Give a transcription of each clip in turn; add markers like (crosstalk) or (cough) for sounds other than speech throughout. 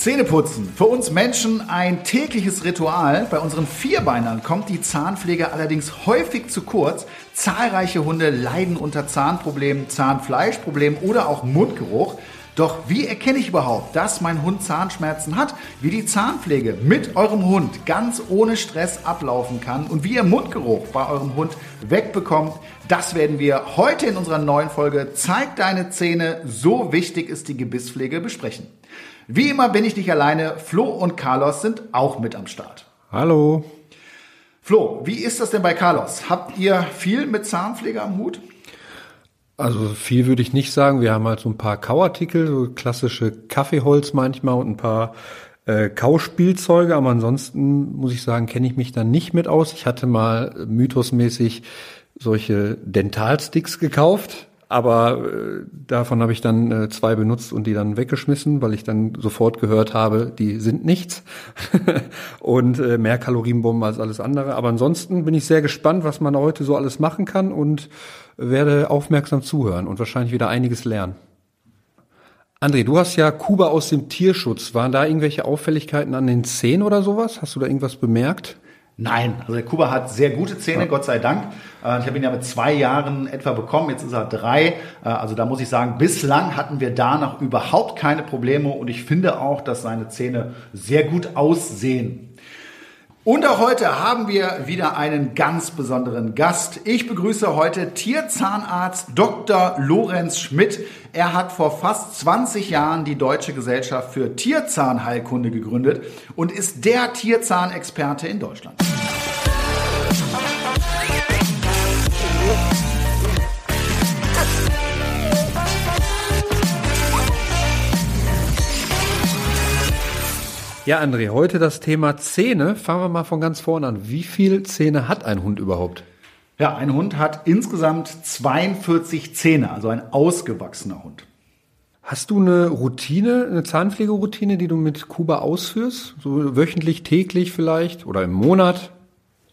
Zähneputzen. Für uns Menschen ein tägliches Ritual. Bei unseren Vierbeinern kommt die Zahnpflege allerdings häufig zu kurz. Zahlreiche Hunde leiden unter Zahnproblemen, Zahnfleischproblemen oder auch Mundgeruch. Doch wie erkenne ich überhaupt, dass mein Hund Zahnschmerzen hat? Wie die Zahnpflege mit eurem Hund ganz ohne Stress ablaufen kann und wie ihr Mundgeruch bei eurem Hund wegbekommt, das werden wir heute in unserer neuen Folge Zeig deine Zähne, so wichtig ist die Gebisspflege besprechen. Wie immer bin ich nicht alleine. Flo und Carlos sind auch mit am Start. Hallo. Flo, wie ist das denn bei Carlos? Habt ihr viel mit Zahnpflege am Hut? Also viel würde ich nicht sagen. Wir haben halt so ein paar Kauartikel, so klassische Kaffeeholz manchmal und ein paar äh, Kauspielzeuge, aber ansonsten muss ich sagen, kenne ich mich da nicht mit aus. Ich hatte mal mythosmäßig solche Dentalsticks gekauft aber äh, davon habe ich dann äh, zwei benutzt und die dann weggeschmissen, weil ich dann sofort gehört habe, die sind nichts (laughs) und äh, mehr Kalorienbomben als alles andere. Aber ansonsten bin ich sehr gespannt, was man heute so alles machen kann und werde aufmerksam zuhören und wahrscheinlich wieder einiges lernen. André, du hast ja Kuba aus dem Tierschutz. Waren da irgendwelche Auffälligkeiten an den Zähnen oder sowas? Hast du da irgendwas bemerkt? Nein, also der Kuba hat sehr gute Zähne, Gott sei Dank. Äh, ich habe ihn ja mit zwei Jahren etwa bekommen, jetzt ist er drei. Äh, also da muss ich sagen, bislang hatten wir da noch überhaupt keine Probleme und ich finde auch, dass seine Zähne sehr gut aussehen. Und auch heute haben wir wieder einen ganz besonderen Gast. Ich begrüße heute Tierzahnarzt Dr. Lorenz Schmidt. Er hat vor fast 20 Jahren die Deutsche Gesellschaft für Tierzahnheilkunde gegründet und ist der Tierzahnexperte in Deutschland. Ja, André, heute das Thema Zähne. Fangen wir mal von ganz vorne an. Wie viele Zähne hat ein Hund überhaupt? Ja, ein Hund hat insgesamt 42 Zähne, also ein ausgewachsener Hund. Hast du eine Routine, eine Zahnpflegeroutine, die du mit Kuba ausführst? So wöchentlich, täglich vielleicht oder im Monat?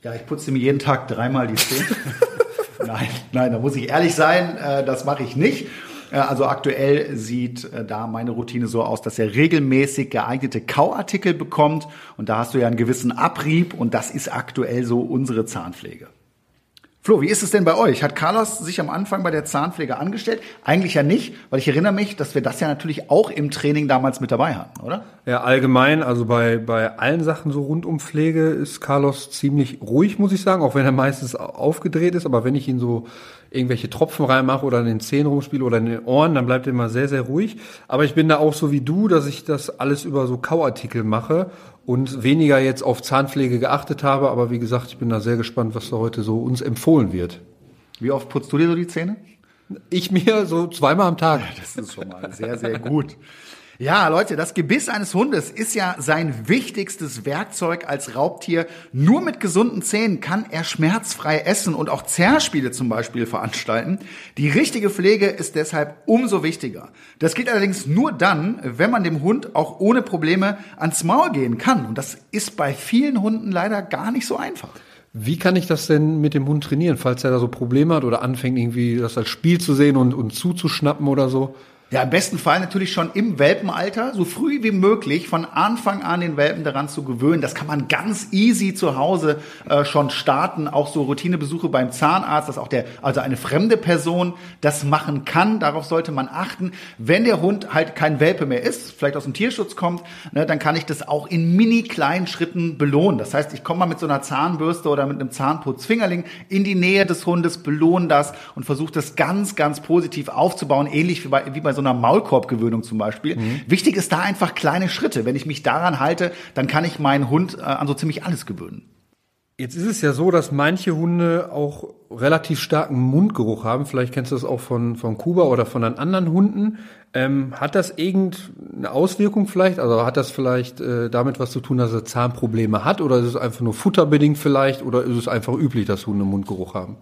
Ja, ich putze mir jeden Tag dreimal die Zähne. (laughs) nein, nein, da muss ich ehrlich sein, äh, das mache ich nicht. Äh, also aktuell sieht äh, da meine Routine so aus, dass er regelmäßig geeignete Kauartikel bekommt und da hast du ja einen gewissen Abrieb und das ist aktuell so unsere Zahnpflege. Flo, wie ist es denn bei euch? Hat Carlos sich am Anfang bei der Zahnpflege angestellt? Eigentlich ja nicht, weil ich erinnere mich, dass wir das ja natürlich auch im Training damals mit dabei hatten, oder? Ja, allgemein, also bei, bei allen Sachen so rund um Pflege ist Carlos ziemlich ruhig, muss ich sagen, auch wenn er meistens aufgedreht ist, aber wenn ich ihn so irgendwelche Tropfen reinmache oder in den Zähnen rumspiele oder in den Ohren, dann bleibt er immer sehr, sehr ruhig. Aber ich bin da auch so wie du, dass ich das alles über so Kauartikel mache und weniger jetzt auf Zahnpflege geachtet habe. Aber wie gesagt, ich bin da sehr gespannt, was da heute so uns empfohlen wird. Wie oft putzt du dir so die Zähne? Ich mir so zweimal am Tag. Das ist schon mal sehr, sehr gut. Ja, Leute, das Gebiss eines Hundes ist ja sein wichtigstes Werkzeug als Raubtier. Nur mit gesunden Zähnen kann er schmerzfrei essen und auch Zerspiele zum Beispiel veranstalten. Die richtige Pflege ist deshalb umso wichtiger. Das geht allerdings nur dann, wenn man dem Hund auch ohne Probleme ans Maul gehen kann. Und das ist bei vielen Hunden leider gar nicht so einfach. Wie kann ich das denn mit dem Hund trainieren, falls er da so Probleme hat oder anfängt irgendwie das als Spiel zu sehen und, und zuzuschnappen oder so? Ja, im besten Fall natürlich schon im Welpenalter, so früh wie möglich von Anfang an den Welpen daran zu gewöhnen. Das kann man ganz easy zu Hause äh, schon starten. Auch so Routinebesuche beim Zahnarzt, dass auch der, also eine fremde Person das machen kann. Darauf sollte man achten. Wenn der Hund halt kein Welpe mehr ist, vielleicht aus dem Tierschutz kommt, ne, dann kann ich das auch in mini kleinen Schritten belohnen. Das heißt, ich komme mal mit so einer Zahnbürste oder mit einem Zahnputzfingerling in die Nähe des Hundes, belohne das und versuche das ganz, ganz positiv aufzubauen, ähnlich wie bei, wie bei so einer Maulkorbgewöhnung zum Beispiel. Mhm. Wichtig ist da einfach kleine Schritte. Wenn ich mich daran halte, dann kann ich meinen Hund äh, an so ziemlich alles gewöhnen. Jetzt ist es ja so, dass manche Hunde auch relativ starken Mundgeruch haben. Vielleicht kennst du das auch von, von Kuba oder von anderen Hunden. Ähm, hat das irgendeine Auswirkung vielleicht? Also hat das vielleicht äh, damit was zu tun, dass er Zahnprobleme hat? Oder ist es einfach nur futterbedingt vielleicht? Oder ist es einfach üblich, dass Hunde Mundgeruch haben?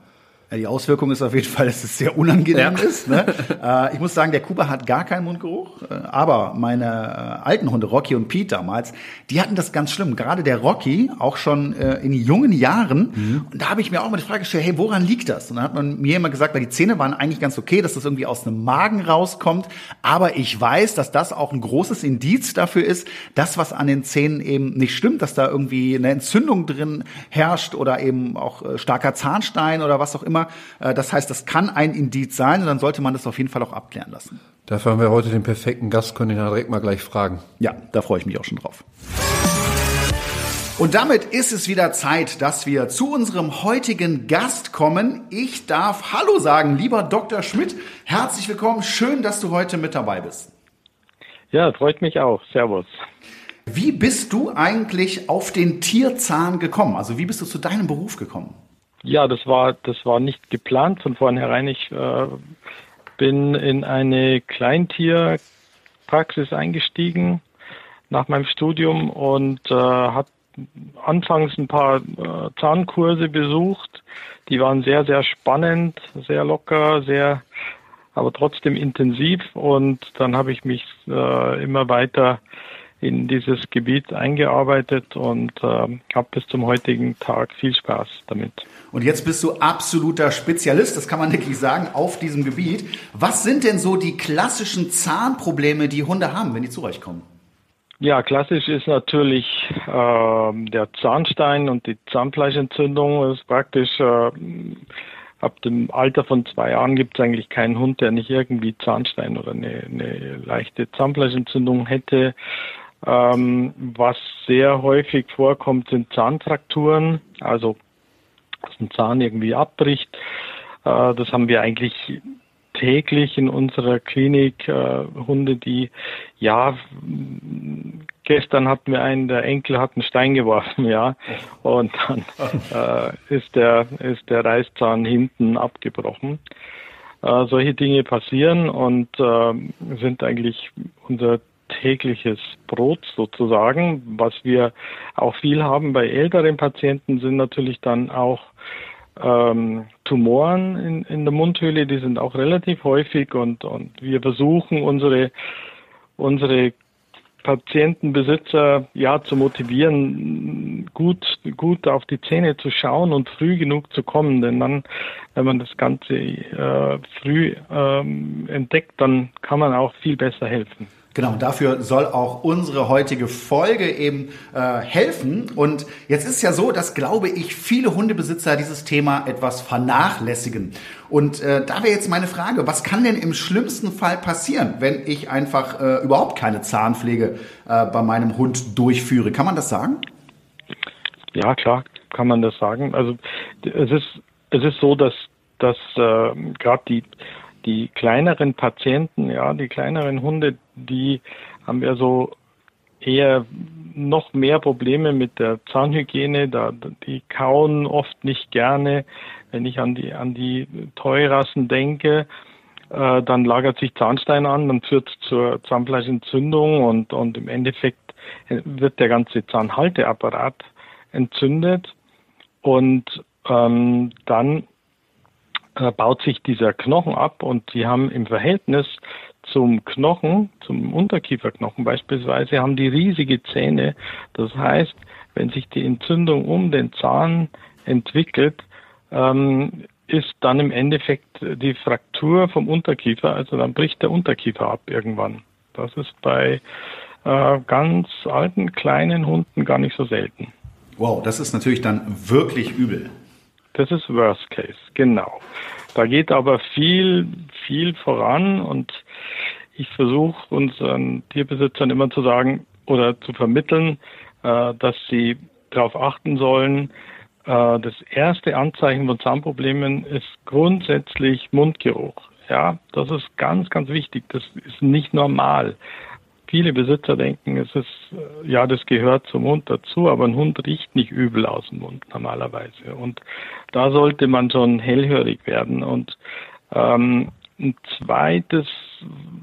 Ja, die Auswirkung ist auf jeden Fall, dass es sehr unangenehm ja. ist. Ne? äh, ich muss sagen, der Kuba hat gar keinen Mundgeruch, äh, aber meine äh, alten Hunde, Rocky und Pete damals, die hatten das ganz schlimm. Gerade der Rocky, auch schon äh, in jungen Jahren. Mhm. Und da habe ich mir auch mal die Frage gestellt, hey, woran liegt das? Und dann hat man mir immer gesagt, weil die Zähne waren eigentlich ganz okay, dass das irgendwie aus einem Magen rauskommt. Aber ich weiß, dass das auch ein großes Indiz dafür ist, dass was an den Zähnen eben nicht stimmt, dass da irgendwie eine Entzündung drin herrscht oder eben auch äh, starker Zahnstein oder was auch immer immer. Äh, das heißt, das kann ein Indiz sein und dann sollte man das auf jeden Fall auch abklären lassen. Dafür haben wir heute den perfekten Gast, können ihn ja direkt mal gleich fragen. Ja, da freue ich mich auch schon drauf. Und damit ist es wieder Zeit, dass wir zu unserem heutigen Gast kommen. Ich darf Hallo sagen, lieber Dr. Schmidt. Herzlich willkommen. Schön, dass du heute mit dabei bist. Ja, freut mich auch. Servus. Wie bist du eigentlich auf den Tierzahn gekommen? Also wie bist du zu deinem Beruf gekommen? Ja, das war, das war nicht geplant von vornherein. Ich äh, bin in eine Kleintierpraxis eingestiegen nach meinem Studium und äh, habe anfangs ein paar äh, Zahnkurse besucht. Die waren sehr, sehr spannend, sehr locker, sehr, aber trotzdem intensiv. Und dann habe ich mich äh, immer weiter in dieses Gebiet eingearbeitet und äh, habe bis zum heutigen Tag viel Spaß damit. Und jetzt bist du absoluter Spezialist, das kann man wirklich sagen, auf diesem Gebiet. Was sind denn so die klassischen Zahnprobleme, die Hunde haben, wenn die zu euch kommen? Ja, klassisch ist natürlich äh, der Zahnstein und die Zahnfleischentzündung. Ist praktisch äh, ab dem Alter von zwei Jahren gibt es eigentlich keinen Hund, der nicht irgendwie Zahnstein oder eine, eine leichte Zahnfleischentzündung hätte. Ähm, was sehr häufig vorkommt, sind Zahnfrakturen, also dass ein Zahn irgendwie abbricht. Äh, das haben wir eigentlich täglich in unserer Klinik äh, Hunde, die ja gestern hatten wir einen, der Enkel hat einen Stein geworfen, ja, und dann äh, ist der ist der Reißzahn hinten abgebrochen. Äh, solche Dinge passieren und äh, sind eigentlich unser tägliches Brot sozusagen. Was wir auch viel haben bei älteren Patienten sind natürlich dann auch ähm, Tumoren in, in der Mundhöhle, die sind auch relativ häufig und, und wir versuchen unsere, unsere Patientenbesitzer ja zu motivieren, gut, gut auf die Zähne zu schauen und früh genug zu kommen. Denn dann, wenn man das Ganze äh, früh ähm, entdeckt, dann kann man auch viel besser helfen. Genau, dafür soll auch unsere heutige Folge eben äh, helfen. Und jetzt ist es ja so, dass, glaube ich, viele Hundebesitzer dieses Thema etwas vernachlässigen. Und äh, da wäre jetzt meine Frage, was kann denn im schlimmsten Fall passieren, wenn ich einfach äh, überhaupt keine Zahnpflege äh, bei meinem Hund durchführe? Kann man das sagen? Ja, klar, kann man das sagen. Also es ist, es ist so, dass, dass äh, gerade die die kleineren Patienten, ja, die kleineren Hunde, die haben ja so eher noch mehr Probleme mit der Zahnhygiene. Da, die kauen oft nicht gerne. Wenn ich an die, an die Teurassen denke, äh, dann lagert sich Zahnstein an, dann führt zur Zahnfleischentzündung und, und im Endeffekt wird der ganze Zahnhalteapparat entzündet. Und ähm, dann äh, baut sich dieser Knochen ab und sie haben im Verhältnis zum Knochen, zum Unterkieferknochen beispielsweise, haben die riesige Zähne. Das heißt, wenn sich die Entzündung um den Zahn entwickelt, ähm, ist dann im Endeffekt die Fraktur vom Unterkiefer, also dann bricht der Unterkiefer ab irgendwann. Das ist bei äh, ganz alten, kleinen Hunden gar nicht so selten. Wow, das ist natürlich dann wirklich übel. Das ist Worst Case, genau. Da geht aber viel, viel voran und ich versuche unseren Tierbesitzern immer zu sagen oder zu vermitteln, äh, dass sie darauf achten sollen, äh, das erste Anzeichen von Zahnproblemen ist grundsätzlich Mundgeruch. Ja, das ist ganz, ganz wichtig. Das ist nicht normal viele Besitzer denken, es ist, äh, ja, das gehört zum Hund dazu, aber ein Hund riecht nicht übel aus dem Mund normalerweise. Und da sollte man schon hellhörig werden. Und ähm, ein zweites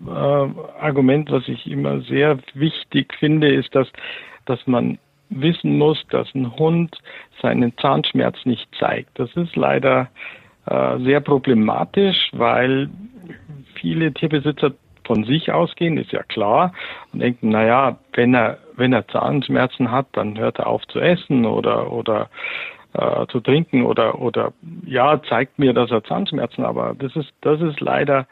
äh, Argument, was ich immer sehr wichtig finde, ist, dass, dass man wissen muss, dass ein Hund seinen Zahnschmerz nicht zeigt. Das ist leider äh, sehr problematisch, weil viele Tierbesitzer von sich ausgehen, ist ja klar, und denken, naja, wenn er, wenn er Zahnschmerzen hat, dann hört er auf zu essen oder, oder äh, zu trinken oder, oder ja, zeigt mir, dass er Zahnschmerzen, aber das ist, das ist leider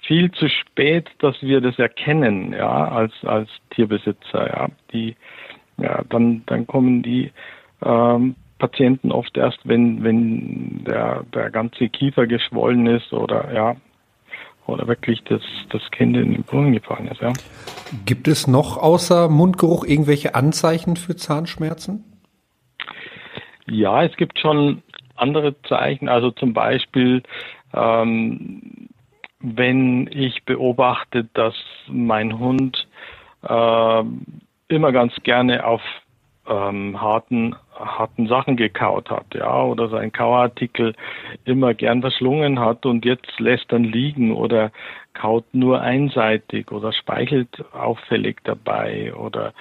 viel zu spät, dass wir das erkennen, ja, als, als Tierbesitzer, ja. Die, ja, dann, dann kommen die ähm, Patienten oft erst, wenn, wenn der, der ganze Kiefer geschwollen ist oder ja, oder wirklich das, das Kind in den Brunnen gefallen ist, ja. Gibt es noch außer Mundgeruch irgendwelche Anzeichen für Zahnschmerzen? Ja, es gibt schon andere Zeichen, also zum Beispiel, ähm, wenn ich beobachte, dass mein Hund äh, immer ganz gerne auf ähm, harten, harten Sachen gekaut hat, ja, oder sein Kauartikel immer gern verschlungen hat und jetzt lässt dann liegen oder kaut nur einseitig oder speichelt auffällig dabei oder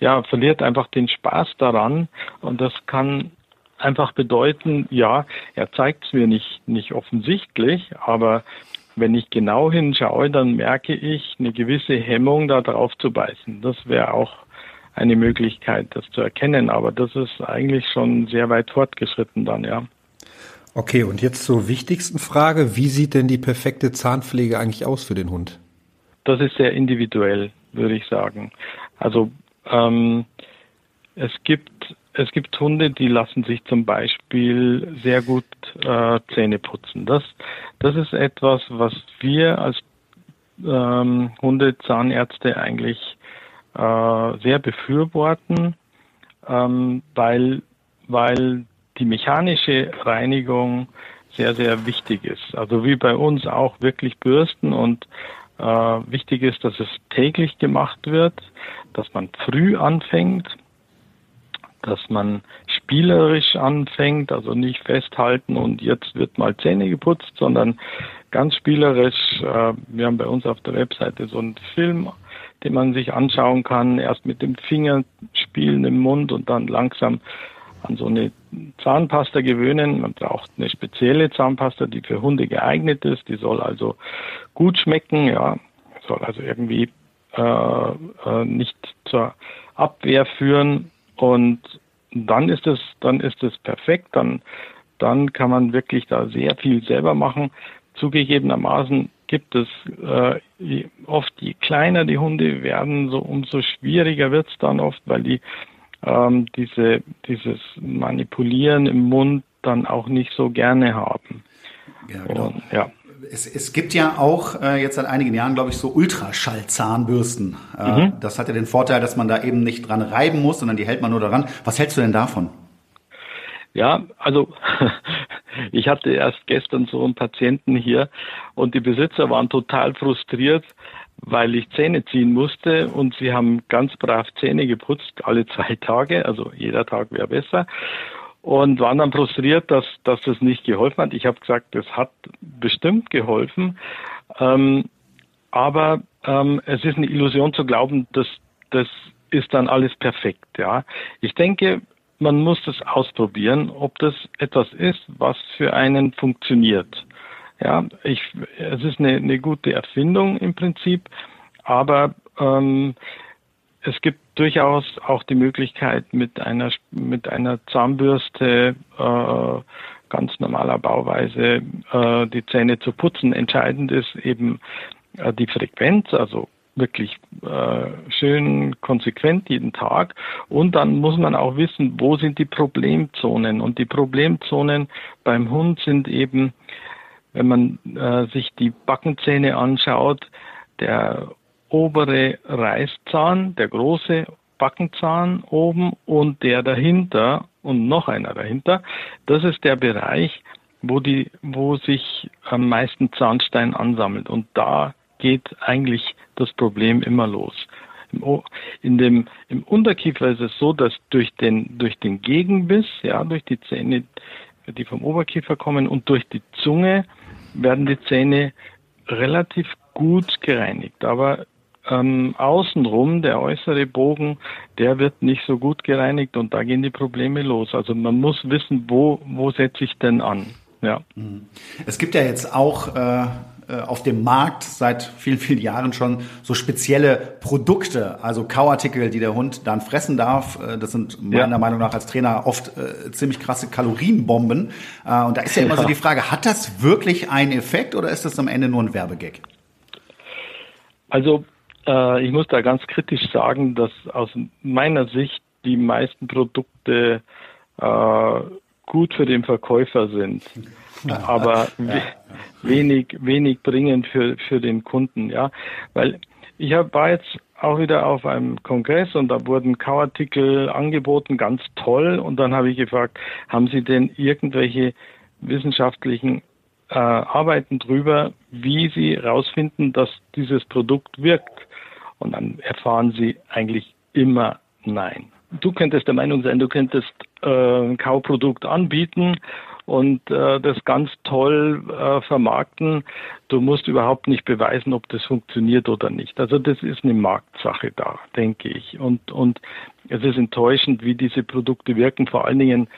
ja, verliert einfach den Spaß daran und das kann einfach bedeuten, ja, er zeigt es mir nicht, nicht offensichtlich, aber wenn ich genau hinschaue, dann merke ich eine gewisse Hemmung, da drauf zu beißen. Das wäre auch eine Möglichkeit, das zu erkennen. Aber das ist eigentlich schon sehr weit fortgeschritten dann, ja. Okay, und jetzt zur wichtigsten Frage. Wie sieht denn die perfekte Zahnpflege eigentlich aus für den Hund? Das ist sehr individuell, würde ich sagen. Also ähm, es gibt es gibt Hunde, die lassen sich zum Beispiel sehr gut äh, Zähne putzen. Das das ist etwas, was wir als ähm, Hundezahnärzte eigentlich äh, sehr befürworten, ähm, weil, weil die mechanische Reinigung sehr, sehr wichtig ist. Also wie bei uns auch wirklich bürsten und äh, wichtig ist, dass es täglich gemacht wird, dass man früh anfängt, dass man spielerisch anfängt, also nicht festhalten und jetzt wird mal Zähne geputzt, sondern ganz spielerisch. Äh, wir haben bei uns auf der Webseite so einen Film den man sich anschauen kann, erst mit dem Finger spielen im Mund und dann langsam an so eine Zahnpasta gewöhnen. Man braucht eine spezielle Zahnpasta, die für Hunde geeignet ist. Die soll also gut schmecken, ja, soll also irgendwie äh, äh, nicht zur Abwehr führen. Und dann ist es, dann ist es perfekt. Dann, dann kann man wirklich da sehr viel selber machen. Zugegebenermaßen gibt es äh, oft, je kleiner die Hunde werden, so umso schwieriger wird es dann oft, weil die ähm, diese, dieses Manipulieren im Mund dann auch nicht so gerne haben. Ja, genau. Und, ja. Es, es gibt ja auch äh, jetzt seit einigen Jahren, glaube ich, so Ultraschallzahnbürsten. Äh, mhm. Das hat ja den Vorteil, dass man da eben nicht dran reiben muss, sondern die hält man nur daran. Was hältst du denn davon? Ja, also (laughs) ich hatte erst gestern so einen Patienten hier und die Besitzer waren total frustriert, weil ich Zähne ziehen musste und sie haben ganz brav Zähne geputzt, alle zwei (laughs) Tage, also jeder Tag wäre besser und waren dann frustriert, dass, dass das nicht geholfen hat. Ich habe gesagt, das hat bestimmt geholfen, ähm, aber ähm, es ist eine Illusion zu glauben, dass das ist dann alles perfekt. Ja, ich denke, man muss das ausprobieren, ob das etwas ist, was für einen funktioniert. Ja, ich, es ist eine, eine gute Erfindung im Prinzip, aber ähm, es gibt durchaus auch die Möglichkeit, mit einer, mit einer Zahnbürste äh, ganz normaler Bauweise äh, die Zähne zu putzen. Entscheidend ist eben äh, die Frequenz, also wirklich äh, schön konsequent jeden Tag. Und dann muss man auch wissen, wo sind die Problemzonen. Und die Problemzonen beim Hund sind eben, wenn man äh, sich die Backenzähne anschaut, der obere Reißzahn, der große Backenzahn oben und der dahinter und noch einer dahinter. Das ist der Bereich, wo die, wo sich am meisten Zahnstein ansammelt. Und da geht eigentlich das Problem immer los. In dem, Im Unterkiefer ist es so, dass durch den, durch den Gegenbiss, ja, durch die Zähne, die vom Oberkiefer kommen und durch die Zunge werden die Zähne relativ gut gereinigt. Aber ähm, außenrum, der äußere Bogen, der wird nicht so gut gereinigt und da gehen die Probleme los. Also man muss wissen, wo, wo setze ich denn an? Ja. Es gibt ja jetzt auch äh, auf dem Markt seit vielen, vielen Jahren schon so spezielle Produkte, also Kauartikel, die der Hund dann fressen darf. Äh, das sind meiner ja. Meinung nach als Trainer oft äh, ziemlich krasse Kalorienbomben. Äh, und da ist ja immer so die Frage, hat das wirklich einen Effekt oder ist das am Ende nur ein Werbegag? Also äh, ich muss da ganz kritisch sagen, dass aus meiner Sicht die meisten Produkte äh, gut für den Verkäufer sind, (laughs) aber ja. wenig wenig bringend für für den Kunden, ja, weil ich hab, war jetzt auch wieder auf einem Kongress und da wurden Kauartikel angeboten, ganz toll. Und dann habe ich gefragt, haben Sie denn irgendwelche wissenschaftlichen äh, Arbeiten drüber, wie Sie herausfinden, dass dieses Produkt wirkt? Und dann erfahren Sie eigentlich immer nein du könntest der Meinung sein, du könntest äh, ein Kauprodukt anbieten und äh, das ganz toll äh, vermarkten. Du musst überhaupt nicht beweisen, ob das funktioniert oder nicht. Also das ist eine Marktsache da, denke ich. Und, und es ist enttäuschend, wie diese Produkte wirken, vor allen Dingen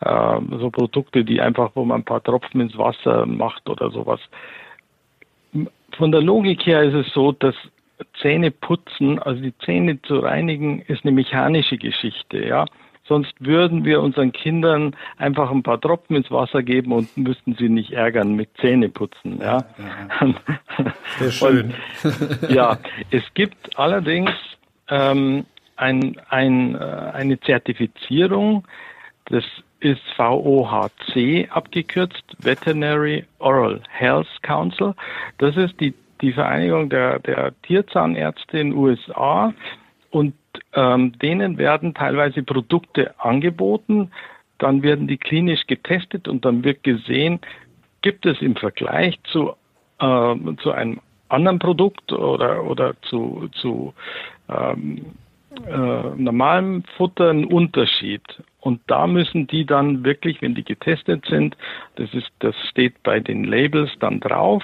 äh, so Produkte, die einfach, wo man ein paar Tropfen ins Wasser macht oder sowas. Von der Logik her ist es so, dass Zähne putzen, also die Zähne zu reinigen, ist eine mechanische Geschichte, ja. Sonst würden wir unseren Kindern einfach ein paar Tropfen ins Wasser geben und müssten sie nicht ärgern mit Zähneputzen, ja. Sehr schön. Und, (laughs) ja, es gibt allerdings ähm, ein, ein, äh, eine Zertifizierung, das ist VOHC abgekürzt, Veterinary Oral Health Council. Das ist die die Vereinigung der, der Tierzahnärzte in den USA und ähm, denen werden teilweise Produkte angeboten, dann werden die klinisch getestet und dann wird gesehen, gibt es im Vergleich zu, äh, zu einem anderen Produkt oder, oder zu, zu ähm, äh, normalem Futter einen Unterschied. Und da müssen die dann wirklich, wenn die getestet sind, das ist, das steht bei den Labels dann drauf,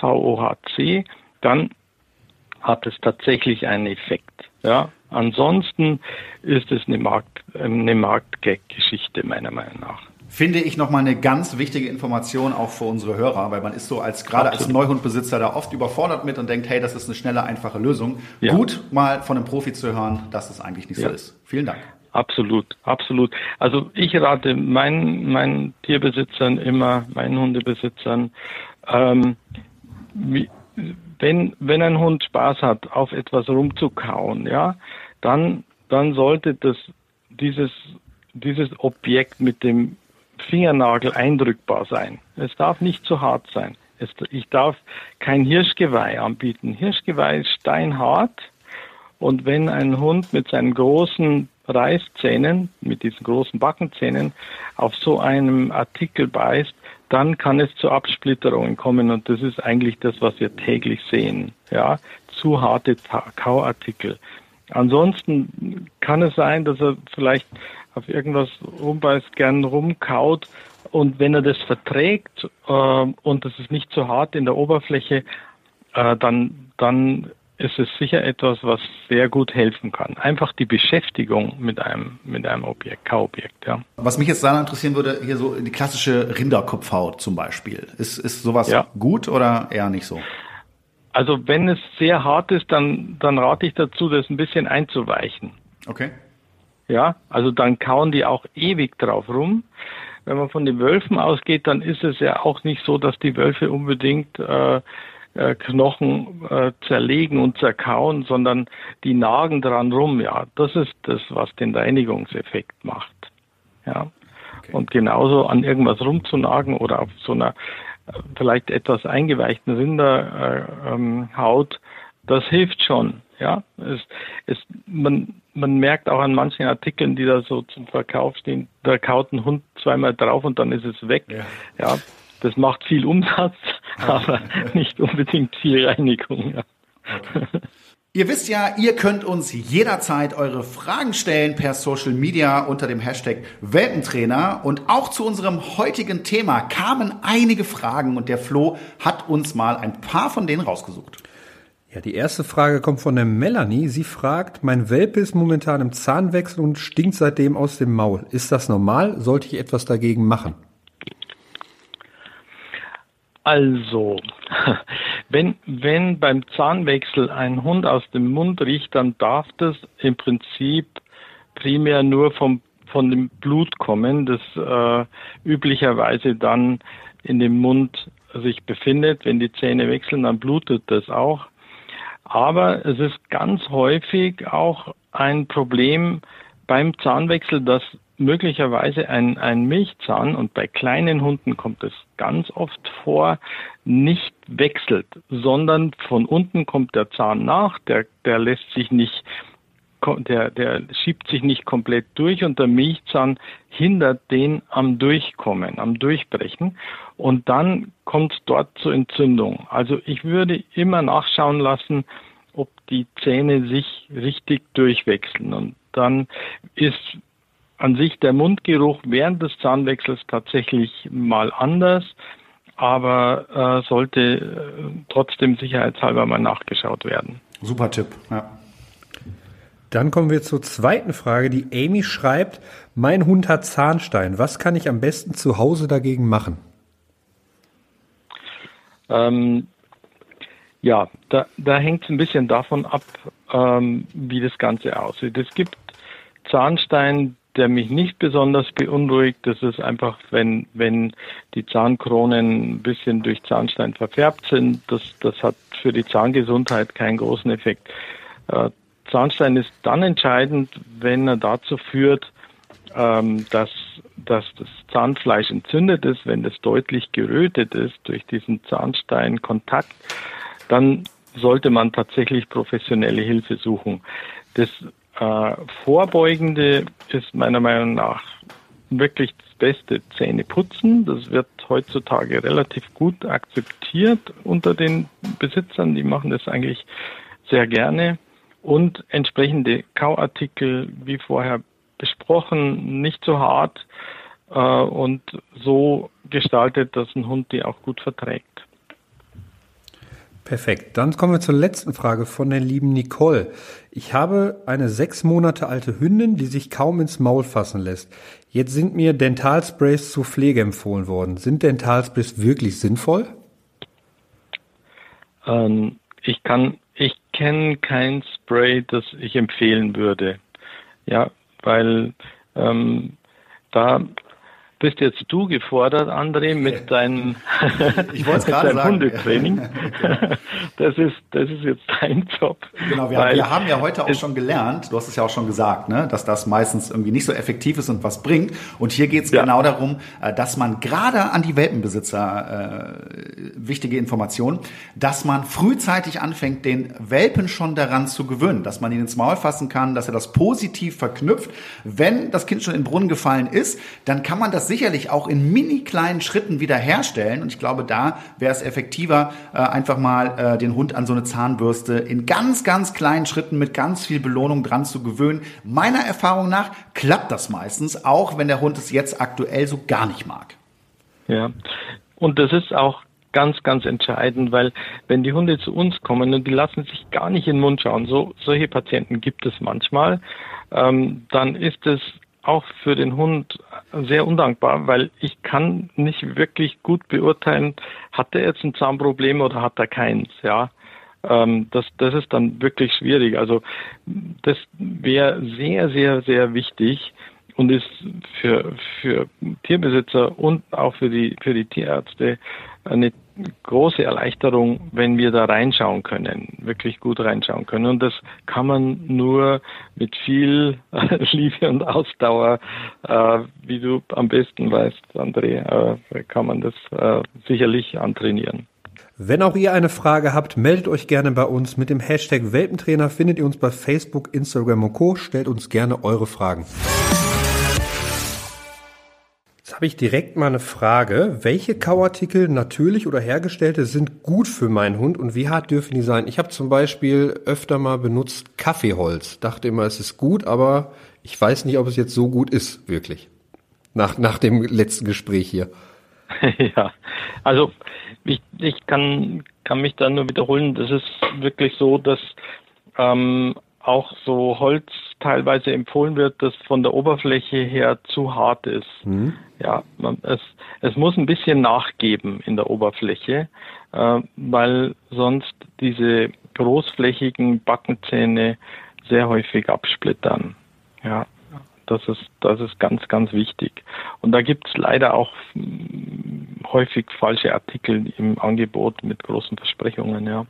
VOHC, dann hat es tatsächlich einen Effekt. Ja, ansonsten ist es eine Markt, eine Marktgag-Geschichte meiner Meinung nach. Finde ich nochmal eine ganz wichtige Information auch für unsere Hörer, weil man ist so als, gerade als Neuhundbesitzer da oft überfordert mit und denkt, hey, das ist eine schnelle, einfache Lösung. Ja. Gut, mal von einem Profi zu hören, dass es eigentlich nicht ja. so ist. Vielen Dank. Absolut, absolut. Also ich rate meinen, meinen Tierbesitzern immer, meinen Hundebesitzern, ähm, wie, wenn, wenn ein Hund Spaß hat, auf etwas rumzukauen, ja, dann, dann sollte das, dieses, dieses Objekt mit dem Fingernagel eindrückbar sein. Es darf nicht zu hart sein. Es, ich darf kein Hirschgeweih anbieten. Hirschgeweih ist steinhart. Und wenn ein Hund mit seinen großen Reißzähnen, mit diesen großen Backenzähnen, auf so einem Artikel beißt, dann kann es zu Absplitterungen kommen und das ist eigentlich das, was wir täglich sehen. Ja, zu harte Kauartikel. Ansonsten kann es sein, dass er vielleicht auf irgendwas rumbeißt, gern rumkaut und wenn er das verträgt äh, und das ist nicht zu hart in der Oberfläche, äh, dann dann ist es sicher etwas, was sehr gut helfen kann. Einfach die Beschäftigung mit einem, mit einem Objekt, Kauobjekt, ja. Was mich jetzt daran interessieren würde, hier so die klassische Rinderkopfhaut zum Beispiel. Ist, ist sowas ja. gut oder eher nicht so? Also wenn es sehr hart ist, dann, dann rate ich dazu, das ein bisschen einzuweichen. Okay. Ja, also dann kauen die auch ewig drauf rum. Wenn man von den Wölfen ausgeht, dann ist es ja auch nicht so, dass die Wölfe unbedingt äh, äh, Knochen äh, zerlegen und zerkauen, sondern die nagen dran rum. Ja, das ist das, was den Reinigungseffekt macht. Ja. Okay. Und genauso an irgendwas rumzunagen oder auf so einer äh, vielleicht etwas eingeweichten Rinderhaut, äh, ähm, das hilft schon. Ja, es, es, man, man merkt auch an manchen Artikeln, die da so zum Verkauf stehen, da kaut ein Hund zweimal drauf und dann ist es weg. Ja, ja das macht viel Umsatz, (laughs) aber nicht unbedingt viel Reinigung. Ja. Okay. Ihr wisst ja, ihr könnt uns jederzeit eure Fragen stellen per Social Media unter dem Hashtag Welpentrainer. Und auch zu unserem heutigen Thema kamen einige Fragen und der Flo hat uns mal ein paar von denen rausgesucht. Ja, die erste Frage kommt von der Melanie. Sie fragt, mein Welpe ist momentan im Zahnwechsel und stinkt seitdem aus dem Maul. Ist das normal? Sollte ich etwas dagegen machen? Also, (laughs) wenn, wenn beim Zahnwechsel ein Hund aus dem Mund riecht, dann darf das im Prinzip primär nur vom, von dem Blut kommen, das äh, üblicherweise dann in dem Mund sich befindet. Wenn die Zähne wechseln, dann blutet das auch. Aber es ist ganz häufig auch ein Problem beim Zahnwechsel, dass möglicherweise ein, ein Milchzahn, und bei kleinen Hunden kommt es ganz oft vor, nicht wechselt, sondern von unten kommt der Zahn nach, der, der lässt sich nicht, der, der schiebt sich nicht komplett durch und der Milchzahn hindert den am Durchkommen, am Durchbrechen. Und dann kommt dort zur Entzündung. Also ich würde immer nachschauen lassen, ob die Zähne sich richtig durchwechseln. Und dann ist an sich der Mundgeruch während des Zahnwechsels tatsächlich mal anders, aber äh, sollte äh, trotzdem sicherheitshalber mal nachgeschaut werden. Super Tipp, ja. Dann kommen wir zur zweiten Frage, die Amy schreibt, mein Hund hat Zahnstein. Was kann ich am besten zu Hause dagegen machen? Ähm, ja, da, da hängt es ein bisschen davon ab, ähm, wie das Ganze aussieht. Es gibt Zahnstein, der mich nicht besonders beunruhigt. Das ist einfach, wenn, wenn die Zahnkronen ein bisschen durch Zahnstein verfärbt sind. Das, das hat für die Zahngesundheit keinen großen Effekt. Äh, Zahnstein ist dann entscheidend, wenn er dazu führt, ähm, dass, dass das Zahnfleisch entzündet ist, wenn das deutlich gerötet ist durch diesen Zahnsteinkontakt, dann sollte man tatsächlich professionelle Hilfe suchen. Das äh, Vorbeugende ist meiner Meinung nach wirklich das beste Zähneputzen. Das wird heutzutage relativ gut akzeptiert unter den Besitzern. Die machen das eigentlich sehr gerne. Und entsprechende Kauartikel, wie vorher besprochen, nicht so hart äh, und so gestaltet, dass ein Hund die auch gut verträgt. Perfekt. Dann kommen wir zur letzten Frage von der lieben Nicole. Ich habe eine sechs Monate alte Hündin, die sich kaum ins Maul fassen lässt. Jetzt sind mir Dentalsprays zur Pflege empfohlen worden. Sind Dentalsprays wirklich sinnvoll? Ähm, ich kann, ich kenne kein Spray, das ich empfehlen würde. Ja, weil ähm, da bist jetzt du gefordert, André, mit deinem, (laughs) ich (laughs) mit deinem Hundetraining. (laughs) das ist, das ist jetzt dein Job. Genau, wir, wir haben ja heute auch schon gelernt, du hast es ja auch schon gesagt, ne, dass das meistens irgendwie nicht so effektiv ist und was bringt. Und hier geht es ja. genau darum, äh, dass man gerade an die Welpenbesitzer äh, wichtige Informationen, dass man frühzeitig anfängt, den Welpen schon daran zu gewöhnen, dass man ihn ins Maul fassen kann, dass er das positiv verknüpft. Wenn das Kind schon in den Brunnen gefallen ist, dann kann man das sicherlich auch in mini kleinen Schritten wiederherstellen. Und ich glaube, da wäre es effektiver, äh, einfach mal äh, den Hund an so eine Zahnbürste in ganz, ganz kleinen Schritten mit ganz viel Belohnung dran zu gewöhnen. Meiner Erfahrung nach klappt das meistens, auch wenn der Hund es jetzt aktuell so gar nicht mag. Ja, und das ist auch ganz, ganz entscheidend, weil wenn die Hunde zu uns kommen und die lassen sich gar nicht in den Mund schauen, so solche Patienten gibt es manchmal, ähm, dann ist es auch für den Hund sehr undankbar, weil ich kann nicht wirklich gut beurteilen, hat er jetzt ein Zahnproblem oder hat er keins, ja. Ähm, das, das ist dann wirklich schwierig. Also das wäre sehr, sehr, sehr wichtig und ist für, für Tierbesitzer und auch für die, für die Tierärzte eine große Erleichterung, wenn wir da reinschauen können, wirklich gut reinschauen können. Und das kann man nur mit viel Liebe und Ausdauer, äh, wie du am besten weißt, André, äh, kann man das äh, sicherlich antrainieren. Wenn auch ihr eine Frage habt, meldet euch gerne bei uns. Mit dem Hashtag Welpentrainer findet ihr uns bei Facebook, Instagram und Co. Stellt uns gerne eure Fragen habe ich direkt mal eine Frage. Welche Kauartikel, natürlich oder hergestellte, sind gut für meinen Hund und wie hart dürfen die sein? Ich habe zum Beispiel öfter mal benutzt Kaffeeholz. Dachte immer, es ist gut, aber ich weiß nicht, ob es jetzt so gut ist, wirklich. Nach, nach dem letzten Gespräch hier. (laughs) Ja, also ich, ich kann, kann mich da nur wiederholen. Das ist wirklich so, dass ähm, auch so Holz teilweise empfohlen wird, das von der Oberfläche her zu hart ist. Mhm. Ja, man, es, es muss ein bisschen nachgeben in der Oberfläche, äh, weil sonst diese großflächigen Backenzähne sehr häufig absplittern. Ja, das ist, das ist ganz, ganz wichtig. Und da gibt es leider auch hm, häufig falsche Artikel im Angebot mit großen Versprechungen, ja.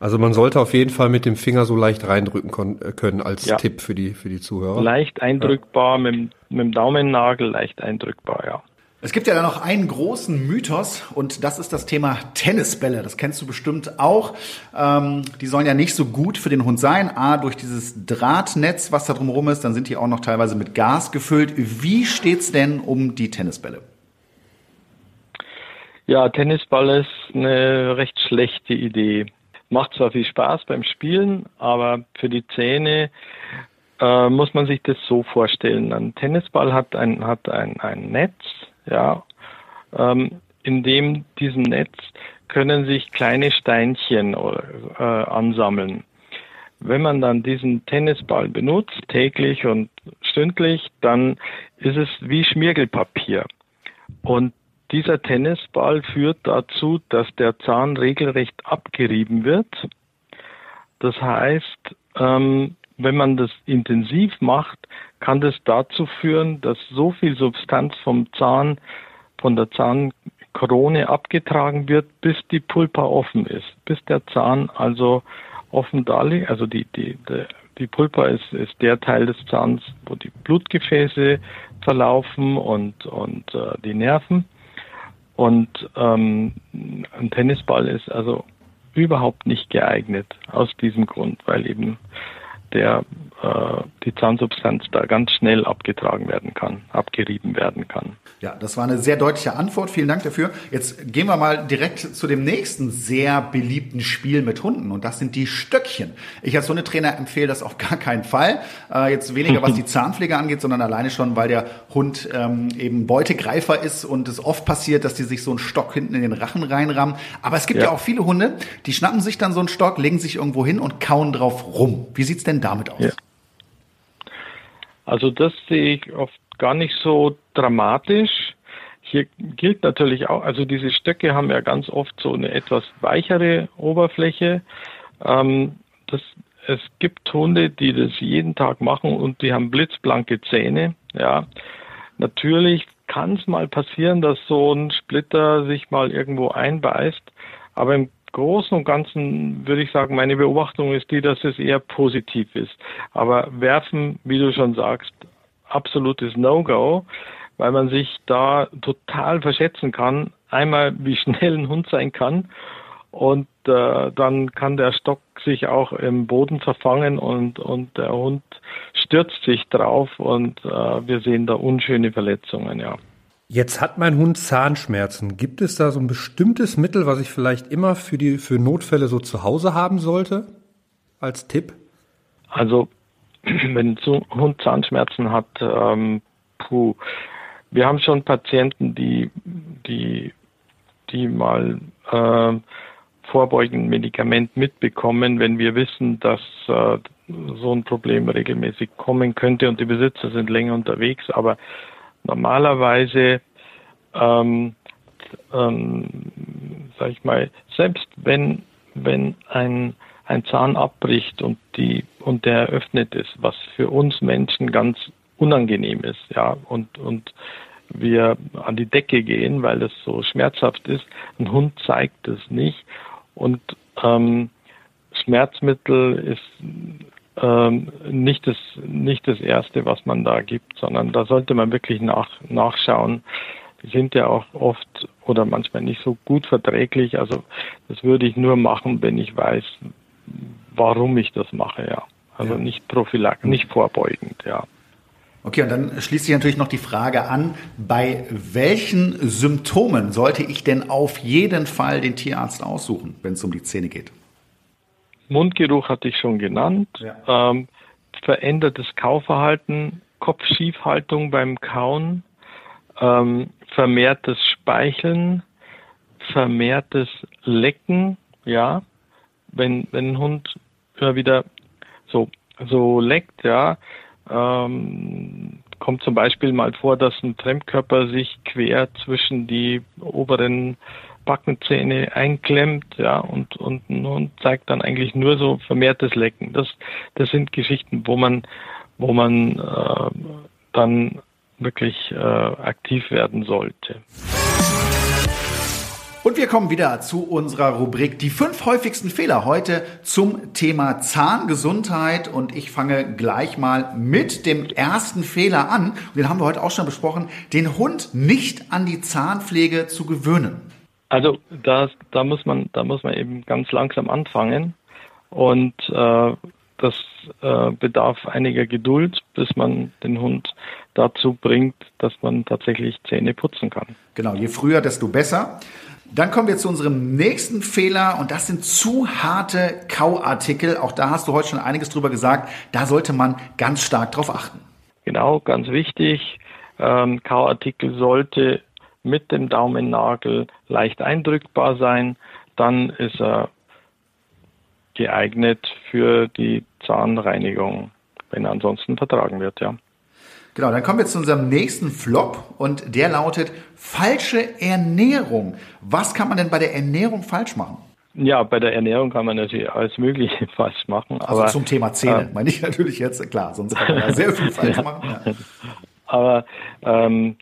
Also man sollte auf jeden Fall mit dem Finger so leicht reindrücken äh, können als ja. Tipp für die, für die Zuhörer. Leicht eindrückbar, ja. mit, mit dem Daumennagel leicht eindrückbar, ja. Es gibt ja da noch einen großen Mythos und das ist das Thema Tennisbälle. Das kennst du bestimmt auch. Ähm, die sollen ja nicht so gut für den Hund sein. A, durch dieses Drahtnetz, was da drumherum ist, dann sind die auch noch teilweise mit Gas gefüllt. Wie steht's denn um die Tennisbälle? Ja, Tennisball ist eine recht schlechte Idee. Macht zwar viel Spaß beim Spielen, aber für die Zähne äh, muss man sich das so vorstellen. Ein Tennisball hat ein, hat ein, ein Netz, ja, ähm, in dem diesem Netz können sich kleine Steinchen äh, ansammeln. Wenn man dann diesen Tennisball benutzt, täglich und stündlich, dann ist es wie Schmirgelpapier. Und dieser Tennisball führt dazu, dass der Zahn regelrecht abgerieben wird. Das heißt, ähm, wenn man das intensiv macht, kann das dazu führen, dass so viel Substanz vom Zahn, von der Zahnkrone abgetragen wird, bis die Pulpa offen ist, bis der Zahn also offen da liegt. Also die, die, die, die Pulpa ist, ist der Teil des Zahns, wo die Blutgefäße verlaufen und, und äh, die Nerven. Und ähm, ein Tennisball ist also überhaupt nicht geeignet aus diesem Grund, weil eben der äh, die Zahnsubstanz da ganz schnell abgetragen werden kann, abgerieben werden kann. Ja, das war eine sehr deutliche Antwort. Vielen Dank dafür. Jetzt gehen wir mal direkt zu dem nächsten sehr beliebten Spiel mit Hunden und das sind die Stöckchen. Ich als Hundetrainer empfehle das auf (laughs) gar keinen Fall. Äh, jetzt weniger was die (laughs) Zahnpflege angeht, sondern alleine schon, weil der Hund ähm, eben Beutegreifer ist und es oft passiert, dass die sich so einen Stock hinten in den Rachen reinrammen. Aber es gibt ja. ja auch viele Hunde, die schnappen sich dann so einen Stock, legen sich irgendwo hin und kauen drauf rum. Wie sieht's denn damit aus? Ja. Also das sehe ich oft gar nicht so dramatisch. Hier gilt natürlich auch, also diese Stöcke haben ja ganz oft so eine etwas weichere Oberfläche. Ähm, das, es gibt Hunde, die das jeden Tag machen und die haben blitzblanke Zähne. Ja, natürlich kann es mal passieren, dass so ein Splitter sich mal irgendwo einbeißt, aber im Großen und Ganzen würde ich sagen, meine Beobachtung ist die, dass es eher positiv ist. Aber werfen, wie du schon sagst, absolutes No-Go, weil man sich da total verschätzen kann. Einmal, wie schnell ein Hund sein kann und äh, dann kann der Stock sich auch im Boden verfangen und, und der Hund stürzt sich drauf und äh, wir sehen da unschöne Verletzungen, ja. Jetzt hat mein Hund Zahnschmerzen. Gibt es da so ein bestimmtes Mittel, was ich vielleicht immer für die für Notfälle so zu Hause haben sollte? Als Tipp? Also (clears throat) wenn ein Hund Zahnschmerzen hat, ähm, puh, wir haben schon Patienten, die die die mal äh, vorbeugend Medikament mitbekommen, wenn wir wissen, dass äh, so ein Problem regelmäßig kommen könnte und die Besitzer sind länger unterwegs, aber normalerweise, ähm, ähm, sag ich mal, selbst wenn, wenn ein, ein Zahn abbricht und die, und der eröffnet ist, was für uns Menschen ganz unangenehm ist, ja, und, und wir an die Decke gehen, weil es so schmerzhaft ist. Ein Hund zeigt es nicht und ähm, Schmerzmittel ist ähm, nicht, das, nicht das Erste, was man da gibt, sondern da sollte man wirklich nach, nachschauen. Die sind ja auch oft oder manchmal nicht so gut verträglich. Also das würde ich nur machen, wenn ich weiß, warum ich das mache, ja. Also ja. nicht prophylaktisch, nicht vorbeugend, ja. Okay, und dann schließt sich natürlich noch die Frage an, bei welchen Symptomen sollte ich denn auf jeden Fall den Tierarzt aussuchen, wenn es um die Zähne geht? Mundgeruch hatte ich schon genannt. Ja. Ähm, verändertes Kauverhalten, Kopfschiefhaltung beim Kauen, ähm, vermehrtes Speicheln, vermehrtes Lecken, ja. Wenn, wenn ein Hund immer wieder so, so leckt, ja, ähm, kommt zum Beispiel mal vor, dass ein Fremdkörper sich quer zwischen die oberen Backenzähne einklemmt, ja, und, und Hund zeigt dann eigentlich nur so vermehrtes Lecken. Das, das sind Geschichten, wo man, wo man äh, dann wirklich äh, aktiv werden sollte. Und wir kommen wieder zu unserer Rubrik Die fünf häufigsten Fehler heute zum Thema Zahngesundheit. Und ich fange gleich mal mit dem ersten Fehler an. Und den haben wir heute auch schon besprochen, den Hund nicht an die Zahnpflege zu gewöhnen. Also das, da muss man, da muss man eben ganz langsam anfangen. Und äh, das äh, bedarf einiger Geduld, bis man den Hund dazu bringt, dass man tatsächlich Zähne putzen kann. Genau, je früher, desto besser. Dann kommen wir zu unserem nächsten Fehler und das sind zu harte Kauartikel. Auch da hast du heute schon einiges drüber gesagt. Da sollte man ganz stark drauf achten. Genau, ganz wichtig. Ähm, Kauartikel sollte mit dem Daumennagel leicht eindrückbar sein. Dann ist er geeignet für die Zahnreinigung, wenn er ansonsten vertragen wird, ja. Genau, dann kommen wir zu unserem nächsten Flop und der lautet falsche Ernährung. Was kann man denn bei der Ernährung falsch machen? Ja, bei der Ernährung kann man natürlich alles Mögliche (laughs) falsch machen. Also aber, zum Thema Zähne, äh, meine ich natürlich jetzt, klar, sonst kann man ja sehr viel (laughs) falsch machen. Ja. Aber ähm,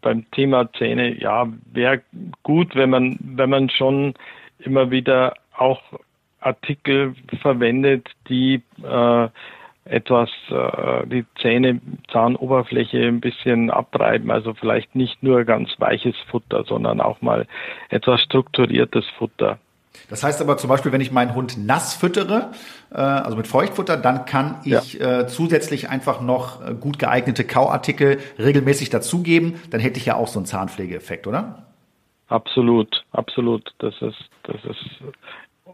beim Thema Zähne, ja, wäre gut, wenn man, wenn man schon immer wieder auch Artikel verwendet, die äh, etwas äh, die Zähne, Zahnoberfläche ein bisschen abtreiben. Also vielleicht nicht nur ganz weiches Futter, sondern auch mal etwas strukturiertes Futter. Das heißt aber zum Beispiel, wenn ich meinen Hund nass füttere, äh, also mit Feuchtfutter, dann kann ich ja. äh, zusätzlich einfach noch äh, gut geeignete Kauartikel regelmäßig dazugeben. Dann hätte ich ja auch so einen Zahnpflegeeffekt, oder? Absolut, absolut. Das ist, das ist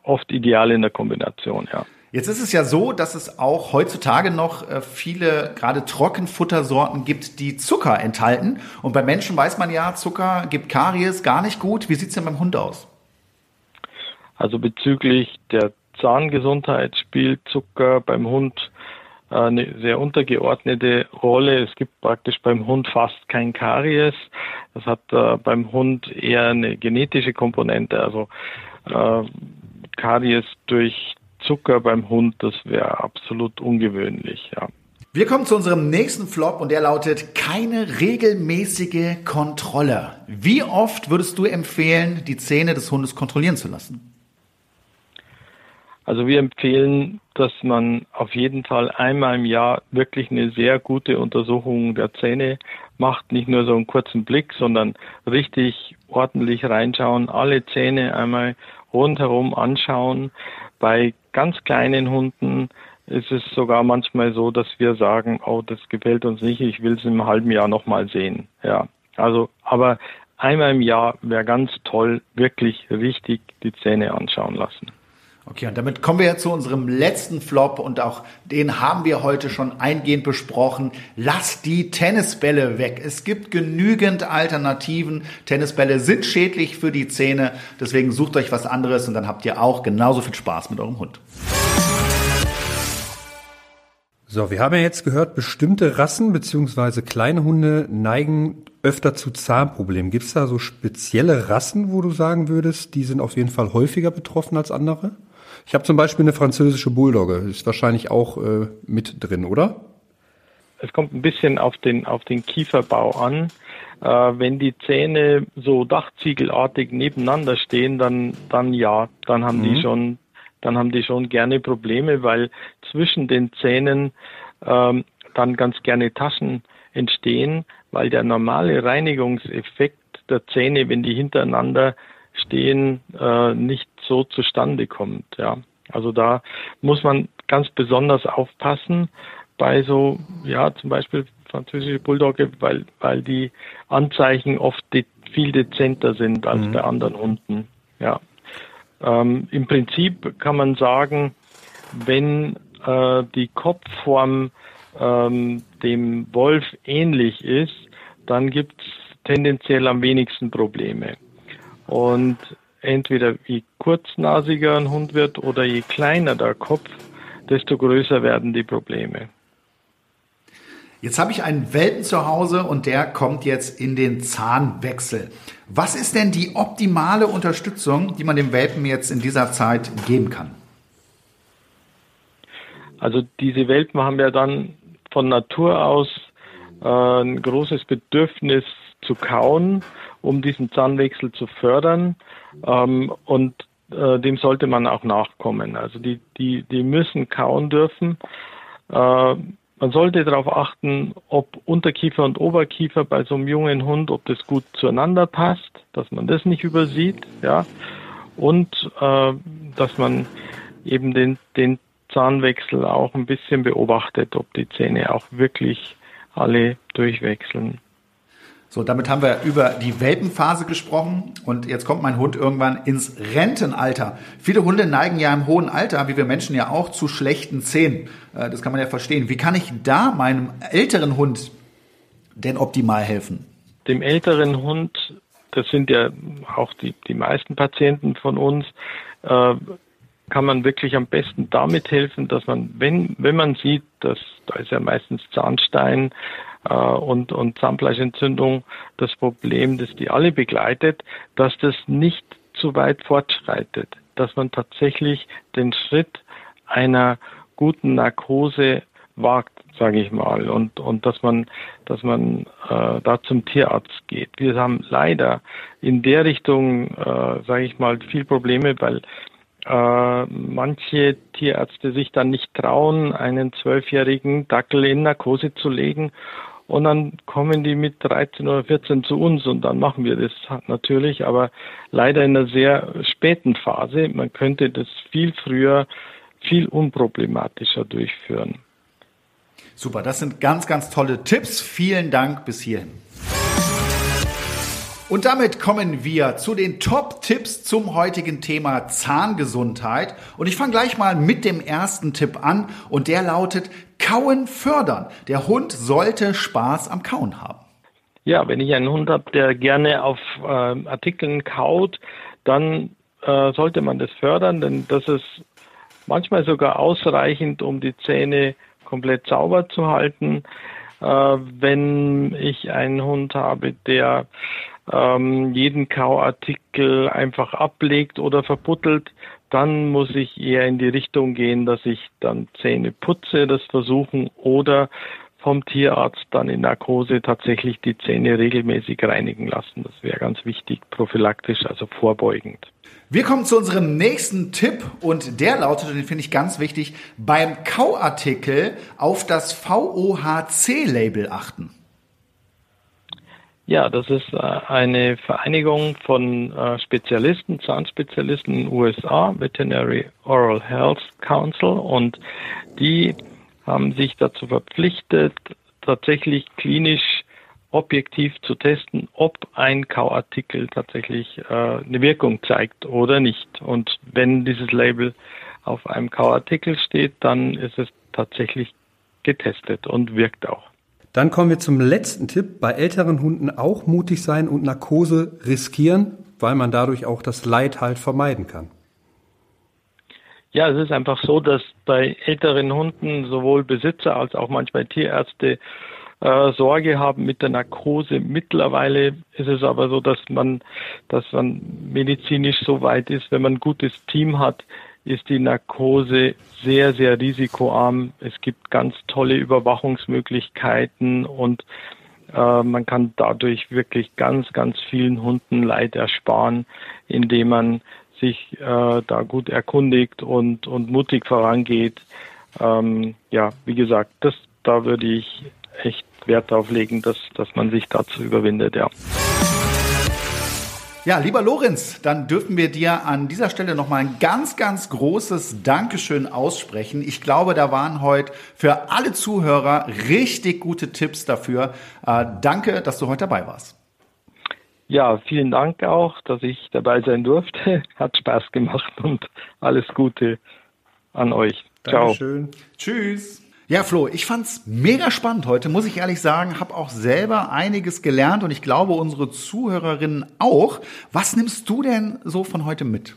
oft ideal in der Kombination, ja. Jetzt ist es ja so, dass es auch heutzutage noch äh, viele gerade Trockenfuttersorten gibt, die Zucker enthalten. Und bei Menschen weiß man ja, Zucker gibt Karies gar nicht gut. Wie sieht's denn beim Hund aus? Also bezüglich der Zahngesundheit spielt Zucker beim Hund äh, eine sehr untergeordnete Rolle. Es gibt praktisch beim Hund fast kein Karies. Das hat äh, beim Hund eher eine genetische Komponente. Also äh, Karies durch Zucker beim Hund, das wäre absolut ungewöhnlich, ja. Wir kommen zu unserem nächsten Flop und der lautet keine regelmäßige Kontrolle. Wie oft würdest du empfehlen, die Zähne des Hundes kontrollieren zu lassen? Also wir empfehlen, dass man auf jeden Fall einmal im Jahr wirklich eine sehr gute Untersuchung der Zähne macht. Nicht nur so einen kurzen Blick, sondern richtig ordentlich reinschauen, alle Zähne einmal rundherum anschauen. Bei ganz kleinen Hunden ist es sogar manchmal so, dass wir sagen, oh, das gefällt uns nicht, ich will es im halben Jahr nochmal sehen. Ja, also, aber einmal im Jahr wäre ganz toll, wirklich richtig die Zähne anschauen lassen. Okay, und damit kommen wir ja zu unserem letzten Flop und auch den haben wir heute schon eingehend besprochen. Lass die Tennisbälle weg. Es gibt genügend Alternativen. Tennisbälle sind schädlich für die Zähne. Deswegen sucht euch was anderes und dann habt ihr auch genauso viel Spaß mit eurem Hund. So, wir haben ja jetzt gehört, bestimmte Rassen beziehungsweise kleine Hunde neigen öfter zu Zahnproblemen. Gibt es da so spezielle Rassen, wo du sagen würdest, die sind auf jeden Fall häufiger betroffen als andere? Ich habe zum Beispiel eine französische Bulldogge, ist wahrscheinlich auch äh, mit drin, oder? Es kommt ein bisschen auf den, auf den Kieferbau an. Äh, wenn die Zähne so dachziegelartig nebeneinander stehen, dann, dann ja, dann haben mhm. die schon, dann haben die schon gerne Probleme, weil zwischen den Zähnen ähm, dann ganz gerne Taschen entstehen, weil der normale Reinigungseffekt der Zähne, wenn die hintereinander stehen, äh, nicht so zustande kommt. Ja, also da muss man ganz besonders aufpassen bei so, ja, zum Beispiel französische Bulldogge, weil, weil die Anzeichen oft de viel dezenter sind als mhm. bei anderen Hunden. Ja. Ähm, Im Prinzip kann man sagen, wenn äh, die Kopfform ähm, dem Wolf ähnlich ist, dann gibt es tendenziell am wenigsten Probleme. Und entweder je kurznasiger ein Hund wird oder je kleiner der Kopf, desto größer werden die Probleme. Jetzt habe ich einen Welpen zu Hause und der kommt jetzt in den Zahnwechsel. Was ist denn die optimale Unterstützung, die man dem Welpen jetzt in dieser Zeit geben kann? Also diese Welpen haben ja dann von Natur aus äh, ein großes Bedürfnis zu kauen, um diesen Zahnwechsel zu fördern. Ähm, und äh, dem sollte man auch nachkommen. Also die, die, die müssen kauen dürfen. Äh, man sollte darauf achten, ob Unterkiefer und Oberkiefer bei so einem jungen Hund, ob das gut zueinander passt, dass man das nicht übersieht, ja, und äh, dass man eben den, den Zahnwechsel auch ein bisschen beobachtet, ob die Zähne auch wirklich alle durchwechseln. So, damit haben wir über die Welpenphase gesprochen und jetzt kommt mein Hund irgendwann ins Rentenalter. Viele Hunde neigen ja im hohen Alter, wie wir Menschen ja auch, zu schlechten Zähnen. Äh, das kann man ja verstehen. Wie kann ich da meinem älteren Hund denn optimal helfen? Dem älteren Hund, das sind ja auch die, die meisten Patienten von uns, äh, kann man wirklich am besten damit helfen, dass man, wenn, wenn man sieht, dass da ist ja meistens Zahnstein äh, und, und Zahnfleischentzündung das Problem, das die alle begleitet, dass das nicht zu weit fortschreitet, dass man tatsächlich den Schritt einer guten Narkose wagt, sage ich mal, und und dass man dass man äh, da zum Tierarzt geht. Wir haben leider in der Richtung, äh, sage ich mal, viel Probleme, weil äh, manche Tierärzte sich dann nicht trauen, einen zwölfjährigen Dackel in Narkose zu legen und dann kommen die mit 13 oder 14 zu uns und dann machen wir das natürlich, aber leider in einer sehr späten Phase. Man könnte das viel früher, viel unproblematischer durchführen. Super, das sind ganz, ganz tolle Tipps. Vielen Dank bis hierhin. Und damit kommen wir zu den Top-Tipps zum heutigen Thema Zahngesundheit. Und ich fange gleich mal mit dem ersten Tipp an und der lautet Kauen fördern. Der Hund sollte Spaß am Kauen haben. Ja, wenn ich einen Hund habe, der gerne auf äh, Artikeln kaut, dann äh, sollte man das fördern, denn das ist manchmal sogar ausreichend, um die Zähne komplett sauber zu halten. Äh, wenn ich einen Hund habe, der ähm, jeden Kauartikel einfach ablegt oder verbuttelt, dann muss ich eher in die Richtung gehen, dass ich dann Zähne putze, das versuchen oder vom Tierarzt dann in Narkose tatsächlich die Zähne regelmäßig reinigen lassen. Das wäre ganz wichtig, prophylaktisch, also vorbeugend. Wir kommen zu unserem nächsten Tipp und der lautet, und den finde ich ganz wichtig, beim Kauartikel auf das VOHC-Label achten. Ja, das ist äh, eine Vereinigung von äh, Spezialisten, Zahnspezialisten in den USA, Veterinary Oral Health Council, und die haben sich dazu verpflichtet, tatsächlich klinisch objektiv zu testen, ob ein Kauartikel tatsächlich äh, eine Wirkung zeigt oder nicht. Und wenn dieses Label auf einem Kauartikel steht, dann ist es tatsächlich getestet und wirkt auch. Dann kommen wir zum letzten Tipp. Bei älteren Hunden auch mutig sein und Narkose riskieren, weil man dadurch auch das Leid halt vermeiden kann. Ja, es ist einfach so, dass bei älteren Hunden sowohl Besitzer als auch manchmal Tierärzte äh, Sorge haben mit der Narkose. Mittlerweile ist es aber so, dass man, dass man medizinisch so weit ist, wenn man ein gutes Team hat, ist die Narkose sehr, sehr risikoarm. Es gibt ganz tolle Überwachungsmöglichkeiten und äh, man kann dadurch wirklich ganz, ganz vielen Hunden Leid ersparen, indem man sich äh, da gut erkundigt und, und mutig vorangeht. Ähm, ja, wie gesagt, das, da würde ich echt Wert darauf legen, dass, dass man sich dazu überwindet, ja. Ja, lieber Lorenz, dann dürfen wir dir an dieser Stelle nochmal ein ganz, ganz großes Dankeschön aussprechen. Ich glaube, da waren heute für alle Zuhörer richtig gute Tipps dafür. Äh, danke, dass du heute dabei warst. Ja, vielen Dank auch, dass ich dabei sein durfte. (laughs) Hat Spaß gemacht und alles Gute an euch. Ciao. Dankeschön. Tschüss. Ja, Flo, ich fand's mega spannend heute, muss ich ehrlich sagen. Hab auch selber einiges gelernt und ich glaube unsere Zuhörerinnen auch. Was nimmst du denn so von heute mit?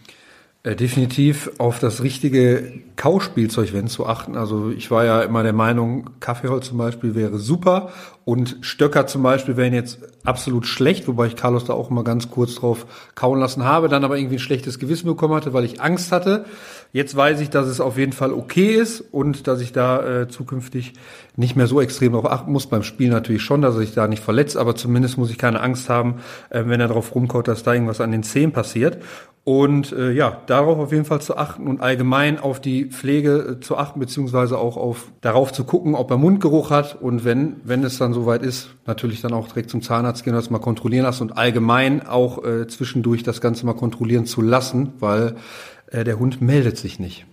Äh, definitiv auf das richtige Kauspielzeug, wenn zu achten. Also ich war ja immer der Meinung, Kaffeeholz zum Beispiel wäre super und Stöcker zum Beispiel wären jetzt absolut schlecht, wobei ich Carlos da auch immer ganz kurz drauf kauen lassen habe, dann aber irgendwie ein schlechtes Gewissen bekommen hatte, weil ich Angst hatte. Jetzt weiß ich, dass es auf jeden Fall okay ist und dass ich da äh, zukünftig nicht mehr so extrem darauf achten muss. Beim Spiel natürlich schon, dass ich da nicht verletzt, aber zumindest muss ich keine Angst haben, äh, wenn er drauf rumkaut, dass da irgendwas an den Zehen passiert. Und äh, ja, darauf auf jeden Fall zu achten und allgemein auf die Pflege äh, zu achten, beziehungsweise auch auf darauf zu gucken, ob er Mundgeruch hat und wenn, wenn es dann soweit ist, natürlich dann auch direkt zum Zahnarzt gehen, das mal kontrollieren lassen und allgemein auch äh, zwischendurch das Ganze mal kontrollieren zu lassen, weil äh, der Hund meldet sich nicht.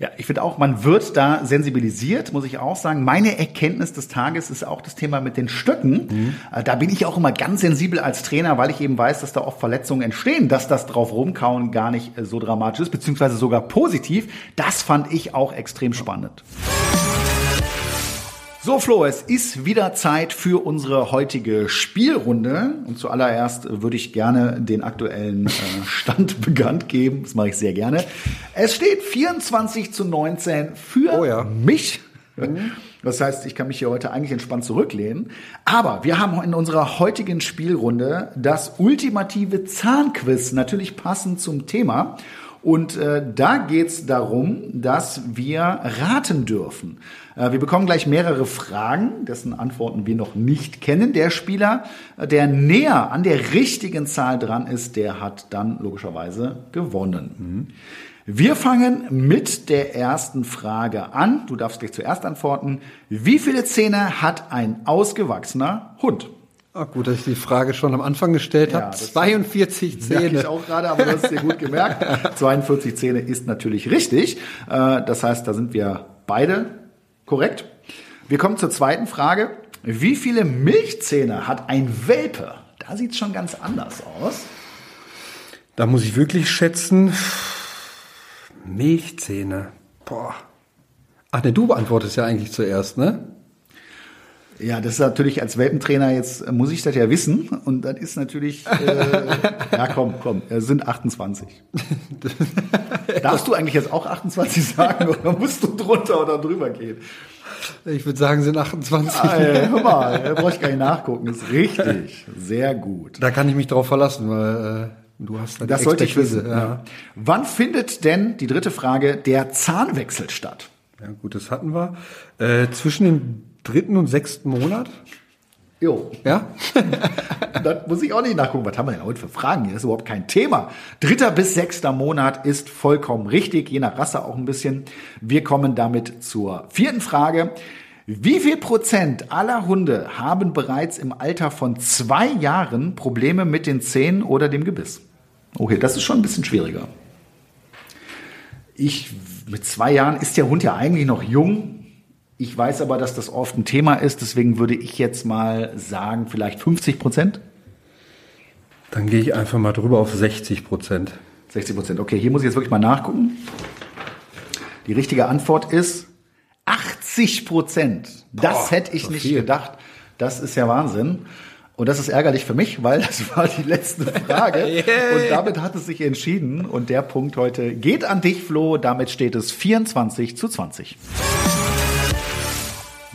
Ja, ich finde auch, man wird da sensibilisiert, muss ich auch sagen. Meine Erkenntnis des Tages ist auch das Thema mit den Stöcken. Mhm. Äh, da bin ich auch immer ganz sensibel als Trainer, weil ich eben weiß, dass da oft Verletzungen entstehen, dass das drauf rumkauen gar nicht äh, so dramatisch ist, beziehungsweise sogar positiv. Das fand ich auch extrem spannend. So, Flo, es ist wieder Zeit für unsere heutige Spielrunde. Und zuallererst würde ich gerne den aktuellen äh, Stand (laughs) bekannt geben. Das mache ich sehr gerne. Es steht 24 zu 19 für oh ja. mich. Das heißt, ich kann mich hier heute eigentlich entspannt zurücklehnen. Aber wir haben in unserer heutigen Spielrunde das ultimative Zahnquiz, natürlich passend zum Thema. Und äh, da geht's darum, dass wir raten dürfen. Äh, wir bekommen gleich mehrere Fragen, dessen Antworten wir noch nicht kennen. Der Spieler, äh, der näher an der richtigen Zahl dran ist, der hat dann logischerweise gewonnen. Wir fangen mit der ersten Frage an. Du darfst gleich zuerst antworten. Wie viele Zähne hat ein ausgewachsener Hund? Ah, gut, dass ich die Frage schon am Anfang gestellt ja, habe. 42 Zähne. Merke ich auch gerade, aber du hast es dir gut gemerkt. (laughs) 42 Zähne ist natürlich richtig. Äh, das heißt, da sind wir beide korrekt. Wir kommen zur zweiten Frage. Wie viele Milchzähne hat ein Welpe? Da sieht es schon ganz anders aus. Da muss ich wirklich schätzen. Milchzähne. Boah. Ach ne, du beantwortest ja eigentlich zuerst, ne? Ja, das ist natürlich als Welpentrainer jetzt, äh, muss ich das ja wissen. Und das ist natürlich, äh, (laughs) ja komm, komm, es sind 28. (laughs) Darfst du eigentlich jetzt auch 28 sagen oder musst du drunter oder drüber gehen? Ich würde sagen, sind 28. Ah, ey, hör mal, da brauche ich gar nicht nachgucken. Ist richtig. Sehr gut. Da kann ich mich drauf verlassen, weil äh, du hast da Das sollte ich wissen. Ja. Ja. Wann findet denn, die dritte Frage, der Zahnwechsel statt? Ja gut, das hatten wir. Äh, zwischen den dritten und sechsten Monat? Jo. Ja? (laughs) das muss ich auch nicht nachgucken. Was haben wir denn heute für Fragen? Hier ist überhaupt kein Thema. Dritter bis sechster Monat ist vollkommen richtig, je nach Rasse auch ein bisschen. Wir kommen damit zur vierten Frage. Wie viel Prozent aller Hunde haben bereits im Alter von zwei Jahren Probleme mit den Zähnen oder dem Gebiss? Okay, das ist schon ein bisschen schwieriger. Ich, mit zwei Jahren ist der Hund ja eigentlich noch jung. Ich weiß aber, dass das oft ein Thema ist, deswegen würde ich jetzt mal sagen, vielleicht 50 Prozent. Dann gehe ich einfach mal drüber auf 60 Prozent. 60 Prozent. Okay, hier muss ich jetzt wirklich mal nachgucken. Die richtige Antwort ist 80 Prozent. Das Boah, hätte ich nicht viel. gedacht. Das ist ja Wahnsinn. Und das ist ärgerlich für mich, weil das war die letzte Frage. (laughs) yeah. Und damit hat es sich entschieden. Und der Punkt heute geht an dich, Flo. Damit steht es 24 zu 20.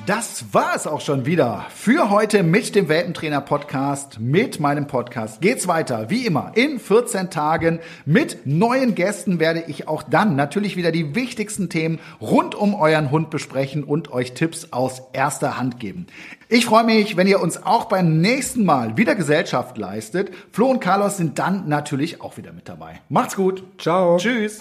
Das war es auch schon wieder für heute mit dem Welpentrainer Podcast, mit meinem Podcast. Geht's weiter, wie immer, in 14 Tagen mit neuen Gästen werde ich auch dann natürlich wieder die wichtigsten Themen rund um euren Hund besprechen und euch Tipps aus erster Hand geben. Ich freue mich, wenn ihr uns auch beim nächsten Mal wieder Gesellschaft leistet. Flo und Carlos sind dann natürlich auch wieder mit dabei. Macht's gut. Ciao. Tschüss.